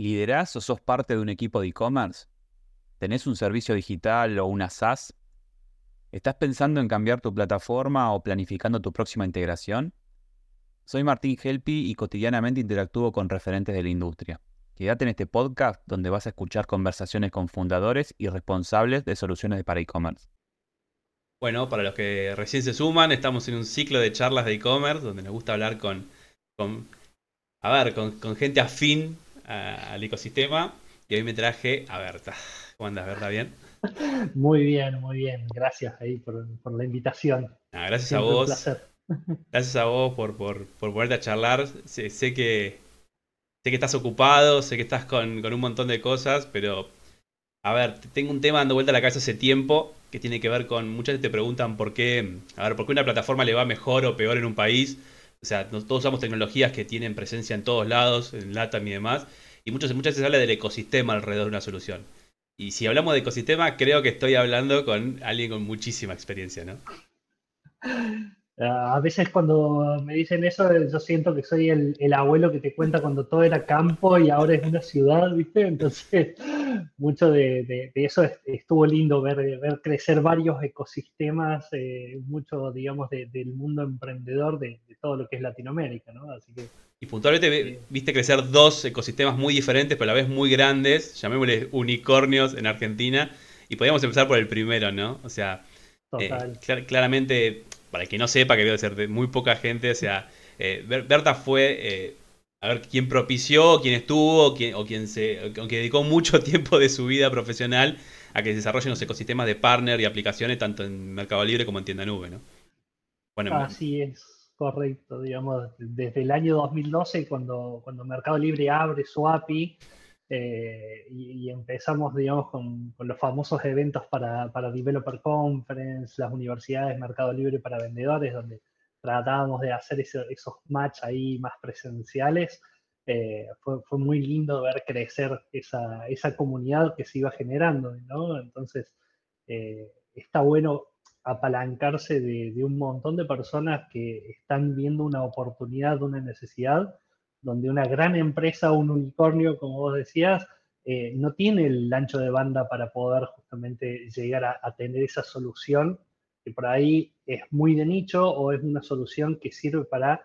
¿Liderás o sos parte de un equipo de e-commerce? ¿Tenés un servicio digital o una SaaS? ¿Estás pensando en cambiar tu plataforma o planificando tu próxima integración? Soy Martín Helpi y cotidianamente interactúo con referentes de la industria. Quédate en este podcast donde vas a escuchar conversaciones con fundadores y responsables de soluciones para e-commerce. Bueno, para los que recién se suman, estamos en un ciclo de charlas de e-commerce donde nos gusta hablar con, a ver, con gente afín al ecosistema. Y hoy me traje a Berta. ¿Cómo andas, Berta? ¿Bien? Muy bien, muy bien. Gracias ahí por, la invitación. gracias a vos. Gracias a vos por, por, por ponerte a charlar. Sé, que, sé que estás ocupado, sé que estás con, con un montón de cosas, pero a ver, tengo un tema dando vuelta a la cabeza hace tiempo que tiene que ver con. Muchas veces te preguntan por qué. A ver, por qué una plataforma le va mejor o peor en un país. O sea, todos usamos tecnologías que tienen presencia en todos lados, en LATAM y demás. Y muchas, muchas veces habla del ecosistema alrededor de una solución. Y si hablamos de ecosistema, creo que estoy hablando con alguien con muchísima experiencia, ¿no? A veces cuando me dicen eso, yo siento que soy el, abuelo que te cuenta cuando todo era campo y ahora es una ciudad, ¿viste? Entonces, mucho de, eso estuvo lindo ver, ver crecer varios ecosistemas, eh, mucho, digamos, del mundo emprendedor de, todo lo que es Latinoamérica, ¿no? Así que, y puntualmente viste crecer dos ecosistemas muy diferentes, pero a la vez muy grandes, llamémosle unicornios en Argentina, y podríamos empezar por el primero, ¿no? O sea, eh, claramente para el que no sepa, que debe ser de muy poca gente, o sea, eh, Berta fue, eh, a ver, quien propició, quien estuvo, o quien se, o dedicó mucho tiempo de su vida profesional a que se desarrollen los ecosistemas de partner y aplicaciones tanto en Mercado Libre como en tienda nube, ¿no? Bueno, Así es, correcto, digamos, desde el año 2012, cuando, cuando Mercado Libre abre su API, eh, y, empezamos, digamos, con, los famosos eventos para, para, Developer Conference, las universidades, Mercado Libre para vendedores, donde tratábamos de hacer esos match ahí más presenciales. Eh, fue, fue, muy lindo ver crecer esa, esa, comunidad que se iba generando, ¿no? Entonces, eh, está bueno apalancarse de, de, un montón de personas que están viendo una oportunidad, una necesidad donde una gran empresa, un unicornio, como vos decías, eh, no tiene el ancho de banda para poder justamente llegar a, tener esa solución, que por ahí es muy de nicho o es una solución que sirve para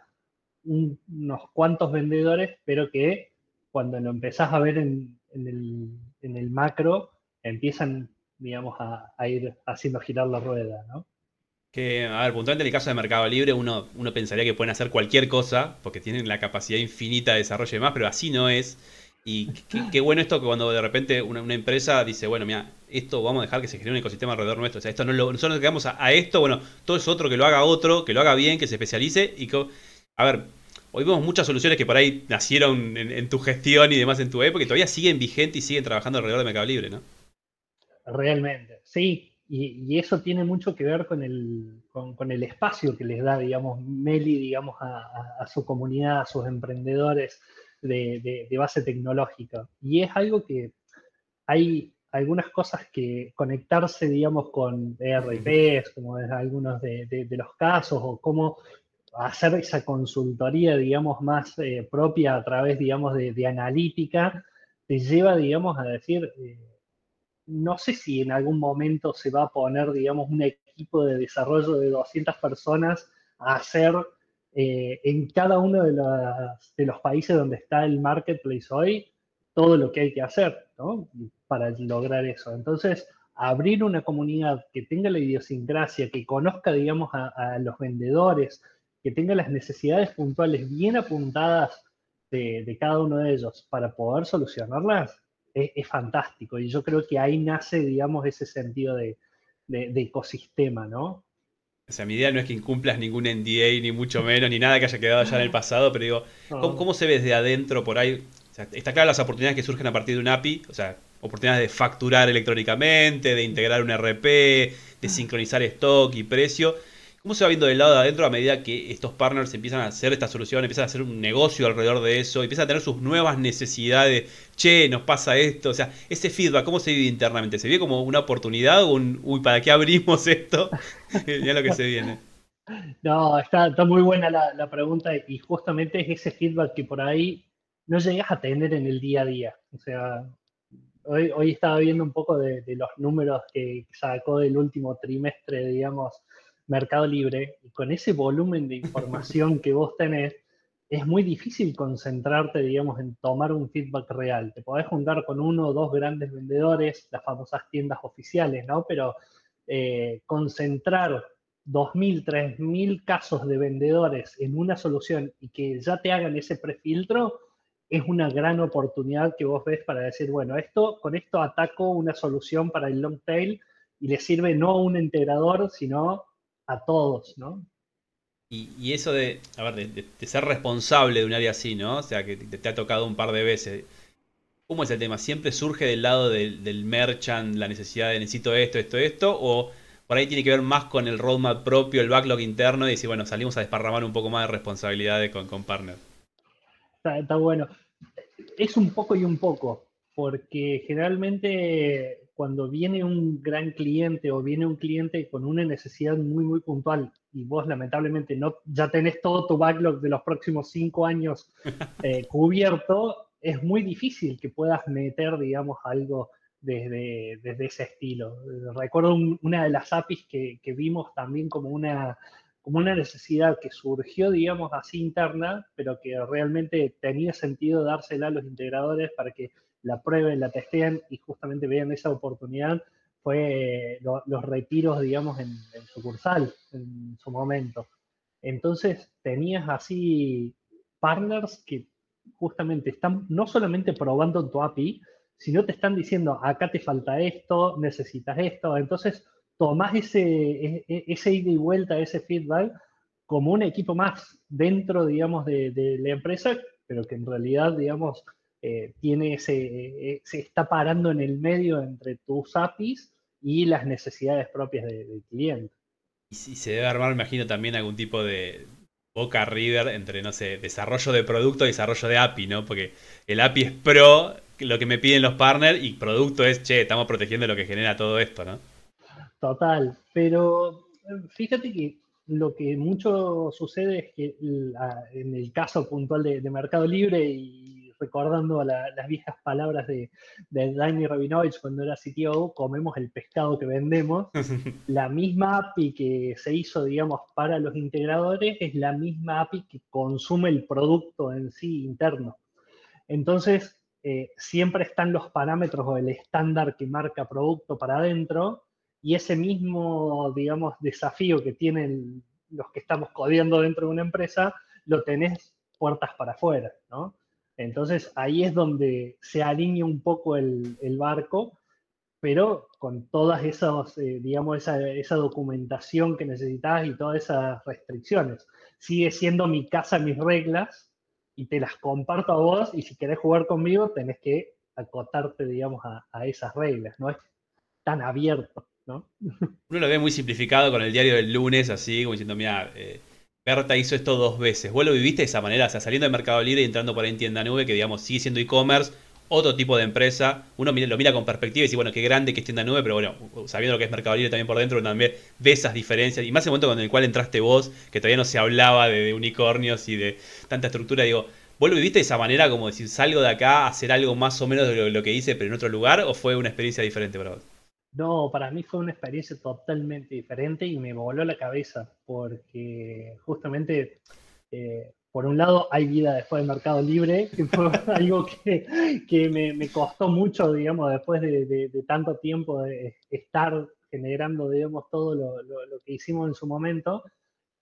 unos cuantos vendedores, pero que cuando lo empezás a ver en, el, macro, empiezan, digamos, a, a ir haciendo girar la rueda, ¿no? Que, a ver, puntualmente en el caso de Mercado Libre, uno, uno pensaría que pueden hacer cualquier cosa, porque tienen la capacidad infinita de desarrollo y demás, pero así no es. Y qué, bueno esto que cuando de repente una, empresa dice, bueno, mira, esto vamos a dejar que se genere un ecosistema alrededor nuestro. O sea, esto no lo, nosotros nos quedamos a, esto, bueno, todo es otro que lo haga otro, que lo haga bien, que se especialice. Y que, a ver, hoy vemos muchas soluciones que por ahí nacieron en, en tu gestión y demás en tu época, y todavía siguen vigentes y siguen trabajando alrededor de Mercado Libre, ¿no? Realmente, sí. Y, eso tiene mucho que ver con el, con, el, espacio que les da, digamos, Meli, digamos, a, su comunidad, a sus emprendedores de, base tecnológica. Y es algo que hay algunas cosas que conectarse, digamos, con ERPs, como es algunos de, los casos, o cómo hacer esa consultoría, digamos, más eh, propia a través, digamos, de, analítica, te lleva, digamos, a decir... Eh, no sé si en algún momento se va a poner, digamos, un equipo de desarrollo de 200 personas a hacer eh, en cada uno de, los países donde está el marketplace hoy todo lo que hay que hacer ¿no? para lograr eso. Entonces, abrir una comunidad que tenga la idiosincrasia, que conozca, digamos, a, los vendedores, que tenga las necesidades puntuales bien apuntadas de cada uno de ellos para poder solucionarlas, es, fantástico. Y yo creo que ahí nace, digamos, ese sentido de, ecosistema, ¿no? O sea, mi idea no es que incumplas ningún NDA, ni mucho menos, ni nada que haya quedado ya en el pasado, pero digo, ¿cómo, se ve desde adentro por ahí? está claro las oportunidades que surgen a partir de un API, o sea, oportunidades de facturar electrónicamente, de integrar un RP, de sincronizar stock y precio, ¿Cómo se va viendo del lado de adentro a medida que estos partners empiezan a hacer esta solución, empiezan a hacer un negocio alrededor de eso, empiezan a tener sus nuevas necesidades? Che, nos pasa esto. O sea, ese feedback, ¿cómo se vive internamente? ¿Se ve como una oportunidad o un, uy, ¿para qué abrimos esto? ya lo que se viene. No, está, muy buena la, pregunta y justamente es ese feedback que por ahí no llegas a tener en el día a día. O sea, hoy, hoy estaba viendo un poco de, los números que sacó del último trimestre, digamos, Mercado Libre, y con ese volumen de información que vos tenés, es muy difícil concentrarte, digamos, en tomar un feedback real. Te podés juntar con uno o dos grandes vendedores, las famosas tiendas oficiales, ¿no? Pero eh, concentrar 2.000, 3.000 casos de vendedores en una solución y que ya te hagan ese prefiltro, es una gran oportunidad que vos ves para decir, bueno, esto, con esto ataco una solución para el long tail y le sirve no a un integrador, sino a todos, ¿no? Y, eso de, a ver, de, ser responsable de un área así, ¿no? O sea, que te, ha tocado un par de veces. ¿Cómo es el tema? ¿Siempre surge del lado del, del merchant la necesidad de necesito esto, esto, esto? ¿O por ahí tiene que ver más con el roadmap propio, el backlog interno y decir, bueno, salimos a desparramar un poco más de responsabilidades con, con partners? Está, bueno. Es un poco y un poco, porque generalmente cuando viene un gran cliente o viene un cliente con una necesidad muy, muy puntual y vos lamentablemente no, ya tenés todo tu backlog de los próximos cinco años eh, cubierto, es muy difícil que puedas meter, digamos, algo desde, desde ese estilo. Recuerdo una de las APIs que, que vimos también como una, como una necesidad que surgió, digamos, así interna, pero que realmente tenía sentido dársela a los integradores para que la prueben, la testeen y justamente vean esa oportunidad, fue los retiros, digamos, en, sucursal en su momento. Entonces tenías así partners que justamente están no solamente probando tu API, sino te están diciendo, acá te falta esto, necesitas esto. Entonces tomás ese, e, e, ese ida y vuelta, ese feedback, como un equipo más dentro, digamos, de, la empresa, pero que en realidad, digamos, eh, tiene ese, eh, se está parando en el medio entre tus APIs y las necesidades propias del cliente. Y se debe armar, me imagino, también algún tipo de boca river entre, no sé, desarrollo de producto y desarrollo de API, ¿no? Porque el API es pro lo que me piden los partners y producto es, che, estamos protegiendo lo que genera todo esto, ¿no? Total, pero eh, fíjate que lo que mucho sucede es que en el caso puntual de, Mercado Libre y recordando las viejas palabras de, de Danny Rabinovich cuando era CTO, comemos el pescado que vendemos. la misma API que se hizo, digamos, para los integradores es la misma API que consume el producto en sí interno. Entonces, eh, siempre están los parámetros o el estándar que marca producto para adentro y ese mismo, digamos, desafío que tienen los que estamos codiendo dentro de una empresa, lo tenés puertas para afuera, ¿no? Entonces ahí es donde se alinea un poco el, barco, pero con todas esas, eh, digamos, esa, esa, documentación que necesitas y todas esas restricciones. Sigue siendo mi casa, mis reglas, y te las comparto a vos, y si querés jugar conmigo, tenés que acotarte, digamos, a, a esas reglas, no es tan abierto. ¿No? Uno lo ve muy simplificado con el diario del lunes, así como diciendo, mira, eh, Berta hizo esto dos veces. ¿Vos lo viviste de esa manera? O sea, saliendo del Mercado Libre y entrando por ahí en tienda nube, que digamos sigue siendo e-commerce, otro tipo de empresa. Uno lo mira con perspectiva y dice, bueno, qué grande que es tienda nube, pero bueno, sabiendo lo que es Mercado Libre también por dentro, uno también ve esas diferencias. Y más el momento con el cual entraste vos, que todavía no se hablaba de, unicornios y de tanta estructura, digo, ¿Vos lo viviste de esa manera, como decir, salgo de acá a hacer algo más o menos de lo, lo que hice, pero en otro lugar, o fue una experiencia diferente para vos? No, para mí fue una experiencia totalmente diferente y me voló la cabeza porque justamente, eh, por un lado, hay vida después del mercado libre, que fue algo que, me, costó mucho, digamos, después de, tanto tiempo de estar generando, digamos, todo lo, lo que hicimos en su momento.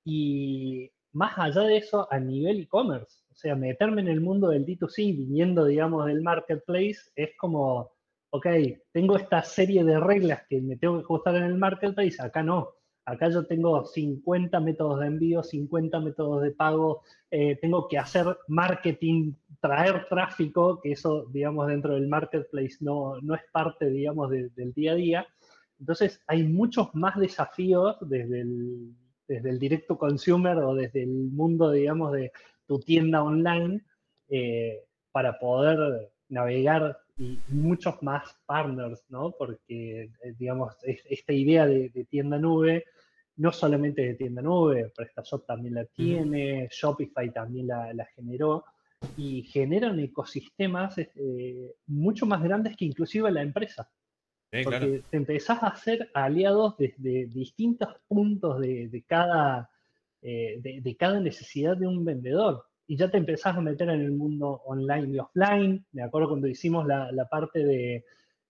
Y más allá de eso, a nivel e-commerce, o sea, meterme en el mundo del D2C, viniendo, digamos, del marketplace, es como ok, tengo esta serie de reglas que me tengo que ajustar en el marketplace, acá no. Acá yo tengo 50 métodos de envío, 50 métodos de pago, eh, tengo que hacer marketing, traer tráfico, que eso, digamos, dentro del marketplace no, no es parte, digamos, del día a día. Entonces, hay muchos más desafíos desde el, desde el directo consumer o desde el mundo, digamos, de tu tienda online eh, para poder navegar y muchos más partners, ¿no? Porque, eh, digamos, esta idea de, tienda nube, no solamente de tienda nube, PrestaShop también la tiene, Shopify también la, generó. y generan ecosistemas este, mucho más grandes que inclusive la empresa. porque te empezás a hacer aliados desde distintos puntos de, cada, eh, de, cada necesidad de un vendedor. Y ya te empezás a meter en el mundo online y offline. Me acuerdo cuando hicimos la, parte de,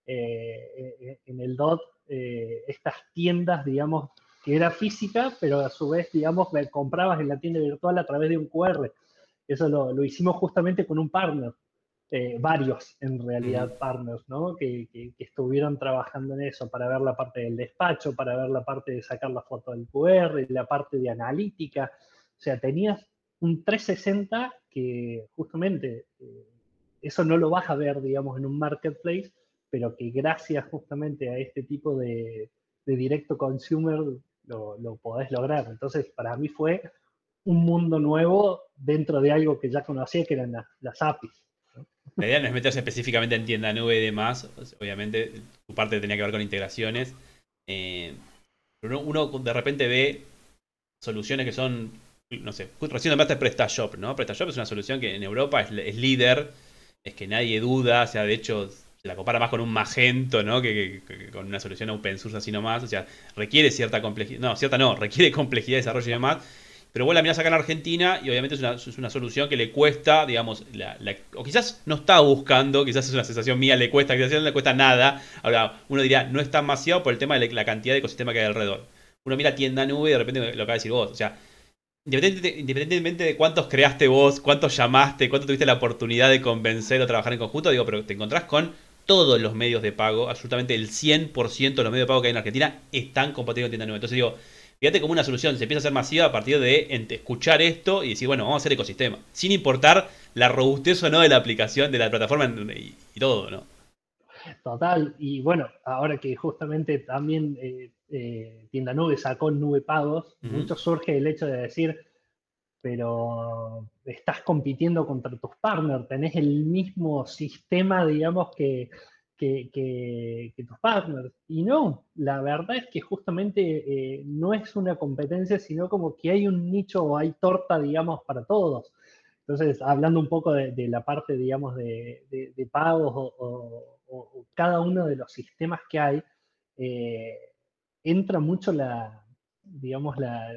eh, en el DOT, estas tiendas, digamos, que era física, pero a su vez, digamos, comprabas en la tienda virtual a través de un QR. Eso lo, hicimos justamente con un partner, eh, varios en realidad partners, ¿no? Que, estuvieron trabajando en eso para ver la parte del despacho, para ver la parte de sacar la foto del QR, la parte de analítica. O sea, tenías un 360 que justamente eh, eso no lo vas a ver, digamos, en un marketplace, pero que gracias justamente a este tipo de, directo consumer lo, podés lograr. Entonces, para mí fue un mundo nuevo dentro de algo que ya conocía, que eran las, APIs. La idea no es meterse específicamente en tienda nube y demás. Obviamente, tu parte tenía que ver con integraciones. Eh, pero uno, de repente ve soluciones que son, no sé, recién nombraste PrestaShop, ¿no? PrestaShop es una solución que en Europa es, es líder, es que nadie duda, o sea, de hecho, se la compara más con un Magento, ¿no? Que, con una solución open source así nomás. O sea, requiere cierta complejidad. No, cierta no, requiere complejidad de desarrollo y demás. Pero vos la mirás acá en Argentina y obviamente es una, solución que le cuesta, digamos, o quizás no está buscando, quizás es una sensación mía, le cuesta, quizás no le cuesta nada. Ahora, uno diría, no está demasiado por el tema de la cantidad de ecosistema que hay alrededor. Uno mira tienda nube y de repente lo acaba de decir vos. O sea, independientemente de cuántos creaste vos, cuántos llamaste, cuánto tuviste la oportunidad de convencer o trabajar en conjunto, digo, pero te encontrás con todos los medios de pago, absolutamente el 100% de los medios de pago que hay en Argentina están compatibles con tienda nueva. Entonces digo, fíjate como una solución se empieza a hacer masiva a partir de escuchar esto y decir, bueno, vamos a hacer ecosistema, sin importar la robustez o no de la aplicación, de la plataforma y, todo, ¿no? Total, y bueno, ahora que justamente también eh, eh, Tienda Nube sacó Nube Pagos, mucho surge el hecho de decir, pero estás compitiendo contra tus partners, tenés el mismo sistema, digamos, que, que, tus partners. Y no, la verdad es que justamente eh, no es una competencia, sino como que hay un nicho o hay torta, digamos, para todos. Entonces, hablando un poco de, la parte, digamos, de, pagos o, cada uno de los sistemas que hay, eh, entra mucho la, digamos, la,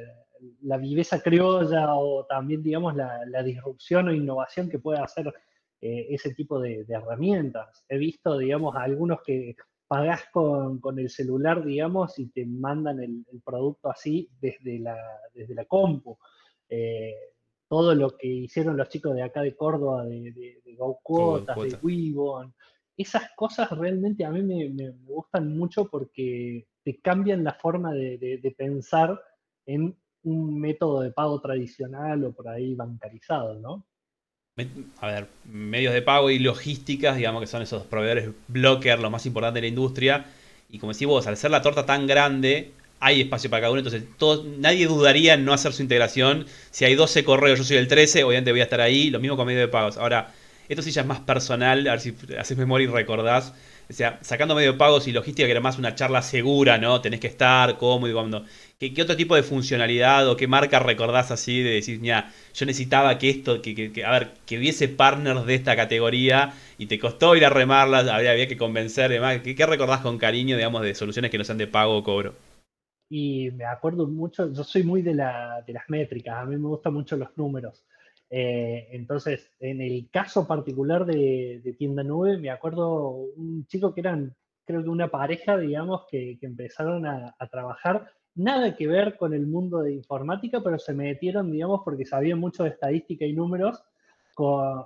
la viveza criolla o también, digamos, la, disrupción o innovación que puede hacer eh, ese tipo de, herramientas. He visto, digamos, a algunos que pagás con, el celular, digamos, y te mandan el, producto así desde la, desde la compu. Eh, todo lo que hicieron los chicos de acá de Córdoba, de, de, de de Wibon, esas cosas realmente a mí me, gustan mucho porque te cambian la forma de pensar en un método de pago tradicional o por ahí bancarizado, ¿no? A ver, medios de pago y logísticas, digamos que son esos proveedores blocker, lo más importante de la industria. Y como decís vos, al ser la torta tan grande, hay espacio para cada uno, entonces nadie dudaría en no hacer su integración. Si hay 12 correos, yo soy el 13, obviamente voy a estar ahí, lo mismo con medios de pagos. Ahora, esto sí ya es más personal, a ver si haces memoria y recordás. O sea, sacando medio pagos y logística, que era más una charla segura, ¿no? Tenés que estar, cómo y cuando. ¿Qué, otro tipo de funcionalidad o qué marca recordás así de decir, mira, yo necesitaba que esto, que, a ver, que hubiese partners de esta categoría y te costó ir a remarlas, había, había que convencer, demás. ¿Qué, ¿Qué, recordás con cariño, digamos, de soluciones que no sean de pago o cobro? Y me acuerdo mucho, yo soy muy de, de las métricas, a mí me gustan mucho los números. Eh, entonces, en el caso particular de, de, Tienda Nube, me acuerdo un chico que eran, creo que una pareja, digamos, que, que empezaron a, a, trabajar nada que ver con el mundo de informática, pero se metieron, digamos, porque sabían mucho de estadística y números,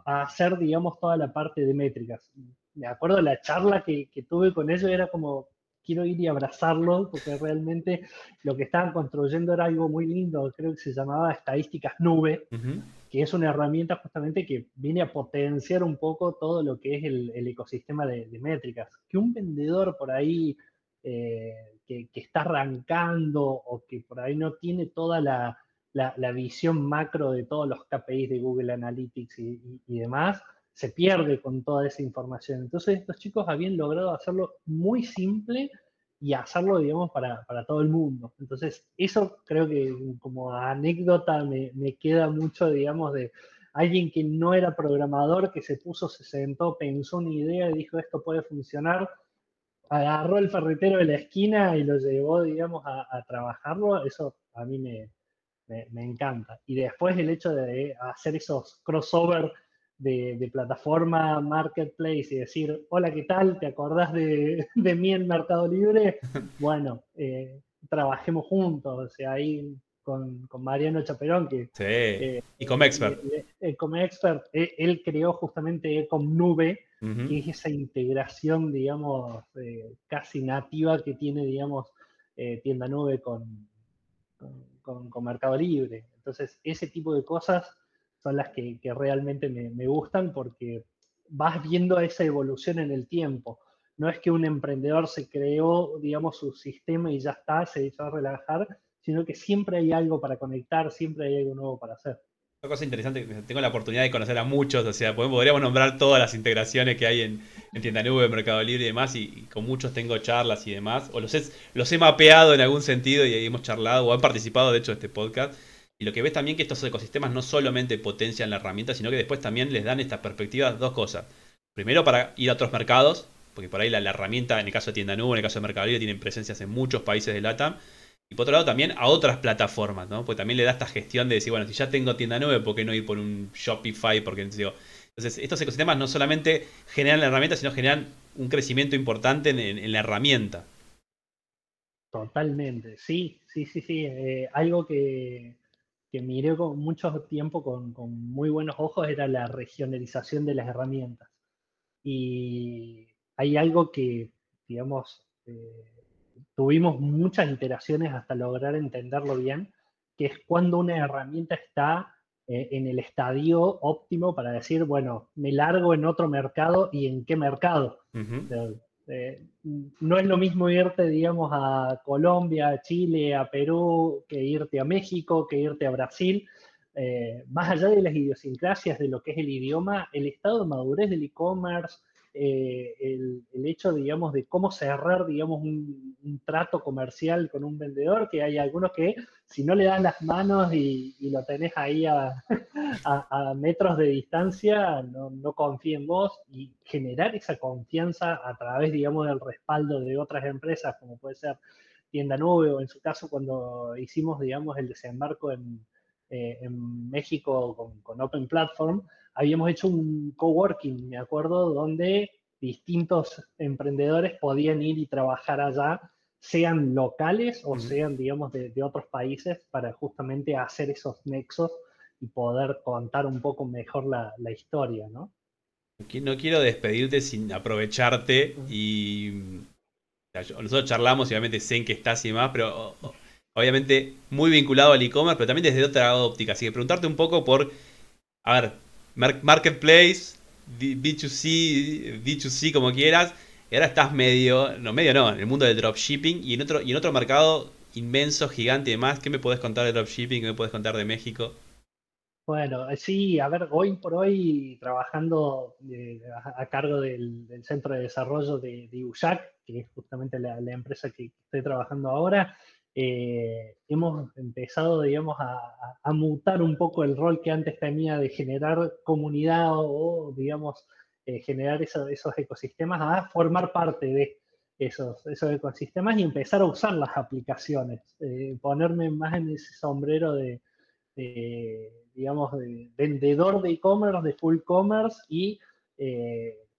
a hacer, digamos, toda la parte de métricas. Me acuerdo la charla que, tuve con ellos, era como, quiero ir y abrazarlos, porque realmente lo que estaban construyendo era algo muy lindo, creo que se llamaba estadísticas nube, que es una herramienta justamente que viene a potenciar un poco todo lo que es el, ecosistema de, métricas. Que un vendedor por ahí... Eh, que, está arrancando o que por ahí no tiene toda la, visión macro de todos los KPIs de Google Analytics y, demás, se pierde con toda esa información. Entonces estos chicos habían logrado hacerlo muy simple y hacerlo, digamos, para, todo el mundo. Entonces eso creo que como anécdota me, queda mucho, digamos, de, alguien que no era programador, que se puso, se sentó, pensó una idea y dijo esto puede funcionar, agarró el ferretero de la esquina y lo llevó, digamos, a, trabajarlo, eso a mí me, me, encanta. Y después el hecho de hacer esos crossover de, plataforma, marketplace y decir, hola, ¿qué tal? ¿Te acordás de, de mí en Mercado Libre? Bueno, eh, trabajemos juntos, o sea, ahí con, Mariano Chaperón, que... Sí, eh, y como expert. Eh, como expert, él, creó justamente Ecom Nube, que es esa integración, digamos, casi nativa que tiene, digamos, tienda nube con, con, Mercado Libre. Entonces, ese tipo de cosas son las que, realmente me, gustan porque vas viendo esa evolución en el tiempo. No es que un emprendedor se creó, digamos, su sistema y ya está, se echó a relajar, sino que siempre hay algo para conectar, siempre hay algo nuevo para hacer. Una cosa interesante, tengo la oportunidad de conocer a muchos, o sea, podríamos nombrar todas las integraciones que hay en, en Tienda Nube, Mercado Libre y demás, y, con muchos tengo charlas y demás, o los he, los he mapeado en algún sentido y hemos charlado, o han participado de hecho de este podcast. Y lo que ves también que estos ecosistemas no solamente potencian la herramienta, sino que después también les dan estas perspectivas dos cosas. Primero para ir a otros mercados, porque por ahí la, herramienta, en el caso de Tienda Nube, en el caso de Mercado tienen presencias en muchos países de LATAM y por otro lado también a otras plataformas, ¿no? Porque también le da esta gestión de decir, bueno, si ya tengo tienda nube, ¿por qué no ir por un Shopify? Porque digo, entonces, estos ecosistemas no solamente generan la herramienta, sino generan un crecimiento importante en, la herramienta. Totalmente, sí, sí, sí, sí. Eh, algo que, que, miré con mucho tiempo con, muy buenos ojos era la regionalización de las herramientas. Y hay algo que, digamos, eh, tuvimos muchas iteraciones hasta lograr entenderlo bien, que es cuando una herramienta está eh, en el estadio óptimo para decir, bueno, me largo en otro mercado y en qué mercado. No es lo mismo irte, digamos, a Colombia, a Chile, a Perú, que irte a México, que irte a Brasil. Eh, más allá de las idiosincrasias de lo que es el idioma, el estado de madurez del e-commerce, eh, el, hecho, digamos, de cómo cerrar, digamos, un, trato comercial con un vendedor, que hay algunos que si no le dan las manos y, lo tenés ahí a, metros de distancia, no, no en vos y generar esa confianza a través, digamos, del respaldo de otras empresas, como puede ser Tienda Nube o en su caso cuando hicimos, digamos, el desembarco en, eh, México con Open Platform, habíamos hecho un coworking, me acuerdo, donde distintos emprendedores podían ir y trabajar allá, sean locales o sean, digamos, de, otros países, para justamente hacer esos nexos y poder contar un poco mejor la, historia, ¿no? No quiero despedirte sin aprovecharte y nosotros charlamos y obviamente sé en qué estás y más, pero obviamente muy vinculado al e-commerce, pero también desde otra óptica. Así que preguntarte un poco por, a ver, Marketplace, B2C, B2C como quieras, y ahora estás medio, no medio no, en el mundo del dropshipping y en otro, y en otro mercado inmenso, gigante y demás. ¿Qué me puedes contar de dropshipping? ¿Qué me puedes contar de México? Bueno, sí, a ver, hoy por hoy trabajando eh, a, cargo del, Centro de Desarrollo de, de que es justamente la, empresa que estoy trabajando ahora, eh, hemos empezado, digamos, a, mutar un poco el rol que antes tenía de generar comunidad o, digamos, eh, generar esos ecosistemas a formar parte de esos, esos ecosistemas y empezar a usar las aplicaciones, eh, ponerme más en ese sombrero de, digamos, de vendedor de e-commerce, de full commerce y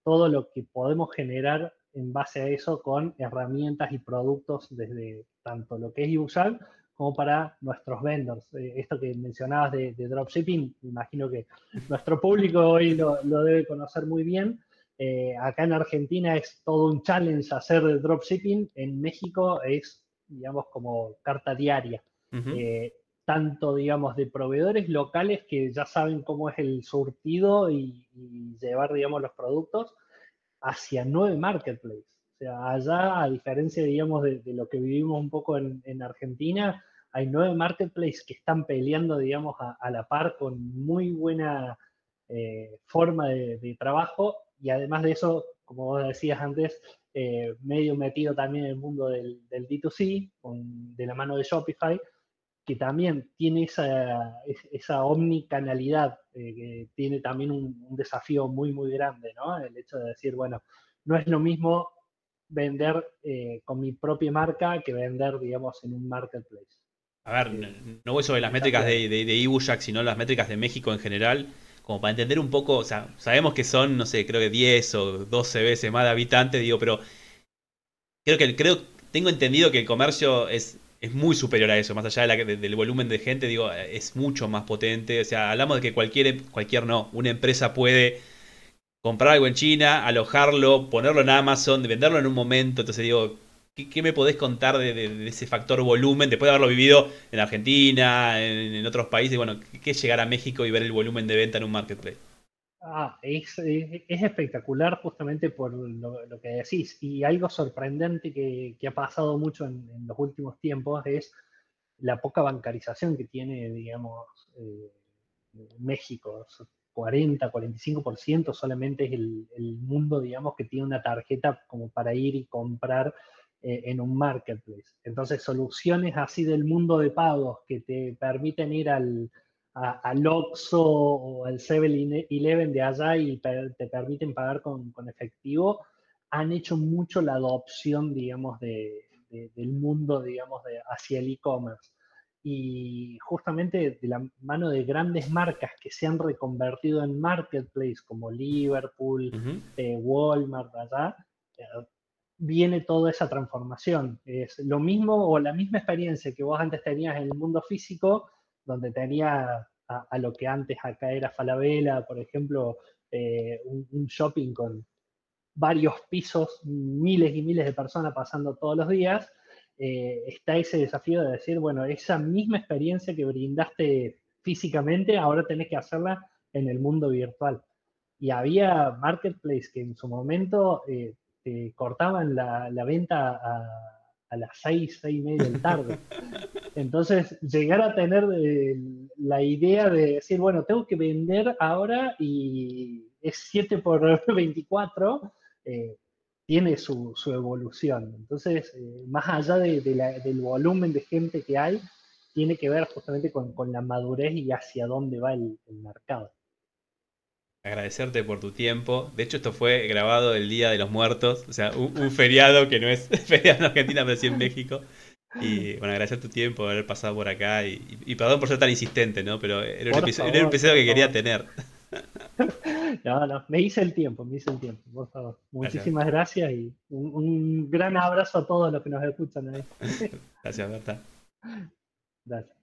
todo lo que podemos generar en base a eso con herramientas y productos desde tanto lo que es usar como para nuestros vendors. Eh, esto que mencionabas de, dropshipping, imagino que nuestro público hoy lo, debe conocer muy bien. Eh, acá en Argentina es todo un challenge hacer dropshipping, en México es, digamos, como carta diaria. Eh, tanto, digamos, de proveedores locales que ya saben cómo es el surtido y, y llevar, digamos, los productos, hacia nueve marketplaces. O sea, allá, a diferencia, digamos, de, lo que vivimos un poco en, Argentina, hay nueve marketplaces que están peleando, digamos, a, la par con muy buena eh, forma de, trabajo y además de eso, como vos decías antes, eh, medio metido también en el mundo del, D2C, de la mano de Shopify, que también tiene esa, esa omnicanalidad, eh, que tiene también un, desafío muy, muy grande, ¿no? El hecho de decir, bueno, no es lo mismo vender eh, con mi propia marca que vender, digamos, en un marketplace. A ver, no, voy sobre las métricas de, de, de sino las métricas de México en general, como para entender un poco, o sea, sabemos que son, no sé, creo que 10 o 12 veces más de habitantes, digo, pero creo que creo, tengo entendido que el comercio es, es muy superior a eso, más allá del volumen de gente, digo, es mucho más potente. O sea, hablamos de que cualquier, cualquier no, una empresa puede comprar algo en China, alojarlo, ponerlo en Amazon, venderlo en un momento. Entonces digo, ¿qué, me podés contar de, ese factor volumen después de haberlo vivido en Argentina, en, otros países? Bueno, ¿qué es llegar a México y ver el volumen de venta en un marketplace? Ah, es, espectacular justamente por lo, que decís. Y algo sorprendente que, ha pasado mucho en, los últimos tiempos es la poca bancarización que tiene, digamos, eh, México. 40, 45% solamente es el, mundo, digamos, que tiene una tarjeta como para ir y comprar eh, en un marketplace. Entonces, soluciones así del mundo de pagos que te permiten ir al, al Oxxo o al 7-Eleven de allá y te permiten pagar con, efectivo, han hecho mucho la adopción, digamos, de, del mundo, digamos, de, hacia el e-commerce. Y justamente de la mano de grandes marcas que se han reconvertido en marketplace, como Liverpool, eh, Walmart, allá, eh, viene toda esa transformación. Es lo mismo o la misma experiencia que vos antes tenías en el mundo físico, donde tenía a, lo que antes acá era Falabella, por ejemplo, eh, un, shopping con varios pisos, miles y miles de personas pasando todos los días, eh, está ese desafío de decir, bueno, esa misma experiencia que brindaste físicamente, ahora tenés que hacerla en el mundo virtual. Y había marketplace que en su momento eh, cortaban la, la venta a, a las seis, seis y media de la tarde. Entonces, llegar a tener eh, la idea de decir, bueno, tengo que vender ahora y es 7 por 24, eh, tiene su, evolución. Entonces, eh, más allá del volumen de gente que hay, tiene que ver justamente con, la madurez y hacia dónde va el mercado agradecerte por tu tiempo. De hecho, esto fue grabado el Día de los Muertos, o sea, un, feriado que no es feriado en Argentina, pero sí en México. Y bueno, agradecer tu tiempo, haber pasado por acá y, perdón por ser tan insistente, ¿no? Pero era un, episodio, que quería tener. No, no, me hice el tiempo, me hice el tiempo, por favor. Muchísimas gracias, y un, gran abrazo a todos los que nos escuchan ahí. Gracias, Berta. Gracias.